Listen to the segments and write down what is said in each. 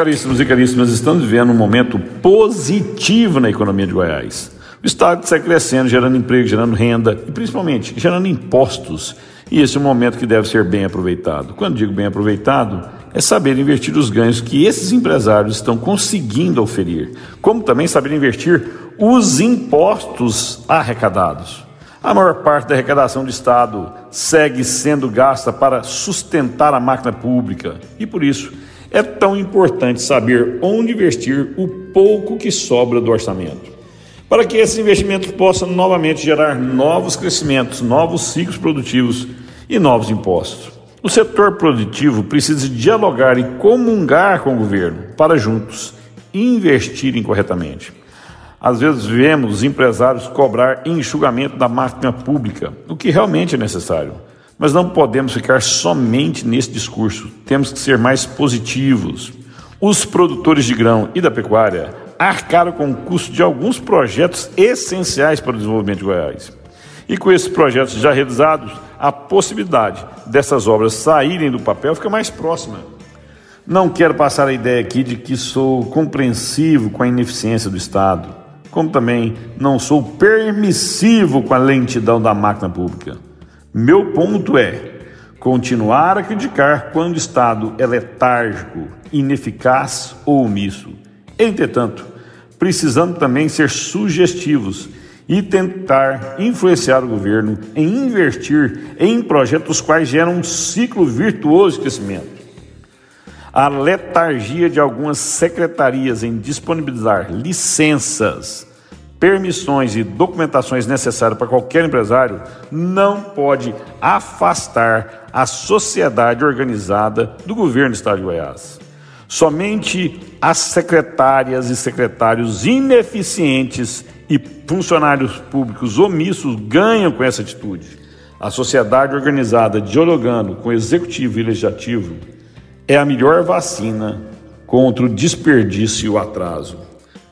Caríssimos e caríssimas, estamos vivendo um momento positivo na economia de Goiás. O Estado está crescendo, gerando emprego, gerando renda e principalmente gerando impostos. E esse é um momento que deve ser bem aproveitado. Quando digo bem aproveitado, é saber investir os ganhos que esses empresários estão conseguindo oferir, como também saber investir os impostos arrecadados. A maior parte da arrecadação do Estado segue sendo gasta para sustentar a máquina pública e, por isso, é tão importante saber onde investir o pouco que sobra do orçamento. Para que esses investimentos possam novamente gerar novos crescimentos, novos ciclos produtivos e novos impostos. O setor produtivo precisa dialogar e comungar com o governo para juntos investirem corretamente. Às vezes vemos empresários cobrar enxugamento da máquina pública, o que realmente é necessário. Mas não podemos ficar somente nesse discurso, temos que ser mais positivos. Os produtores de grão e da pecuária arcaram com o custo de alguns projetos essenciais para o desenvolvimento de Goiás. E com esses projetos já realizados, a possibilidade dessas obras saírem do papel fica mais próxima. Não quero passar a ideia aqui de que sou compreensivo com a ineficiência do Estado, como também não sou permissivo com a lentidão da máquina pública. Meu ponto é continuar a criticar quando o Estado é letárgico, ineficaz ou omisso. Entretanto, precisamos também ser sugestivos e tentar influenciar o governo em investir em projetos quais geram um ciclo virtuoso de crescimento. A letargia de algumas secretarias em disponibilizar licenças permissões e documentações necessárias para qualquer empresário não pode afastar a sociedade organizada do governo do estado de Goiás. Somente as secretárias e secretários ineficientes e funcionários públicos omissos ganham com essa atitude. A sociedade organizada dialogando com o executivo e legislativo é a melhor vacina contra o desperdício e o atraso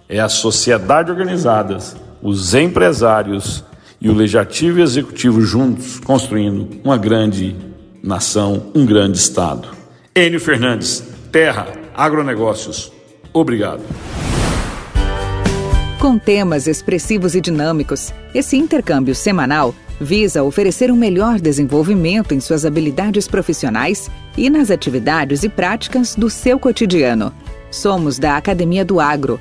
é a sociedade organizada, os empresários e o legislativo e executivo juntos construindo uma grande nação, um grande Estado. Enio Fernandes, Terra, Agronegócios. Obrigado. Com temas expressivos e dinâmicos, esse intercâmbio semanal visa oferecer um melhor desenvolvimento em suas habilidades profissionais e nas atividades e práticas do seu cotidiano. Somos da Academia do Agro